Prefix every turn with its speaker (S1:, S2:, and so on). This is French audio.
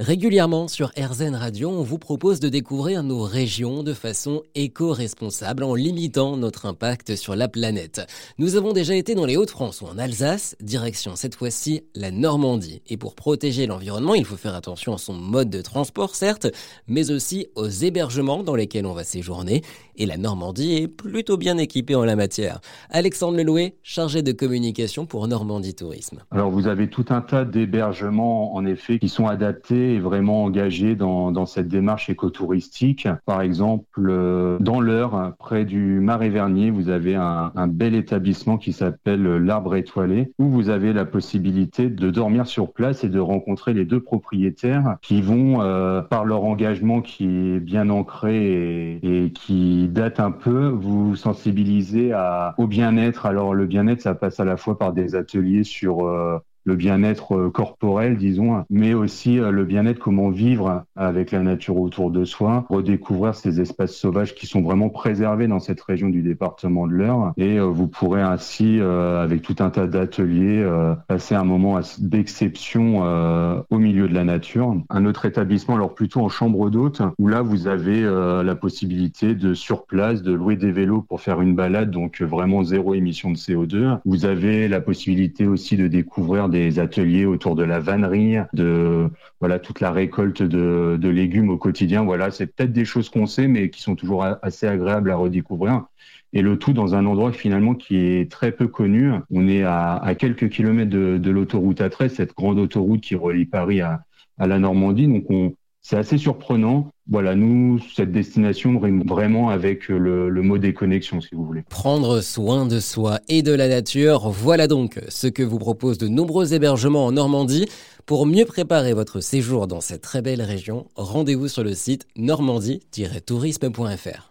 S1: Régulièrement sur RZN Radio, on vous propose de découvrir nos régions de façon éco-responsable en limitant notre impact sur la planète. Nous avons déjà été dans les Hauts-de-France ou en Alsace, direction cette fois-ci la Normandie. Et pour protéger l'environnement, il faut faire attention à son mode de transport, certes, mais aussi aux hébergements dans lesquels on va séjourner. Et la Normandie est plutôt bien équipée en la matière. Alexandre Leloué, chargé de communication pour Normandie Tourisme.
S2: Alors vous avez tout un tas d'hébergements en effet qui sont adaptés vraiment engagé dans, dans cette démarche écotouristique. Par exemple, euh, dans l'Eure, près du Marais Vernier, vous avez un, un bel établissement qui s'appelle l'Arbre Étoilé, où vous avez la possibilité de dormir sur place et de rencontrer les deux propriétaires qui vont, euh, par leur engagement qui est bien ancré et, et qui date un peu, vous sensibiliser à, au bien-être. Alors le bien-être, ça passe à la fois par des ateliers sur euh, le bien-être euh, corporel, disons, mais aussi euh, le bien-être, comment vivre avec la nature autour de soi, redécouvrir ces espaces sauvages qui sont vraiment préservés dans cette région du département de l'Eure. Et euh, vous pourrez ainsi, avec tout un tas d'ateliers, passer un moment d'exception au milieu de la nature. Un autre établissement, alors plutôt en chambre d'hôte, où là, vous avez la possibilité de, sur place, de louer des vélos pour faire une balade, donc vraiment zéro émission de CO2. Vous avez la possibilité aussi de découvrir des ateliers autour de la vannerie, de voilà toute la récolte de, légumes au quotidien. Voilà, c'est peut-être des choses qu'on sait, mais qui sont toujours assez agréables à redécouvrir. Et le tout dans un endroit finalement qui est très peu connu. On est à, quelques kilomètres de, l'autoroute A13, cette grande autoroute qui relie Paris à, la Normandie. Donc on, c'est assez surprenant. Voilà, nous, cette destination rime vraiment avec le, le mot déconnexion, si vous voulez.
S1: Prendre soin de soi et de la nature, voilà donc ce que vous propose de nombreux hébergements en Normandie. Pour mieux préparer votre séjour dans cette très belle région, rendez-vous sur le site normandie-tourisme.fr.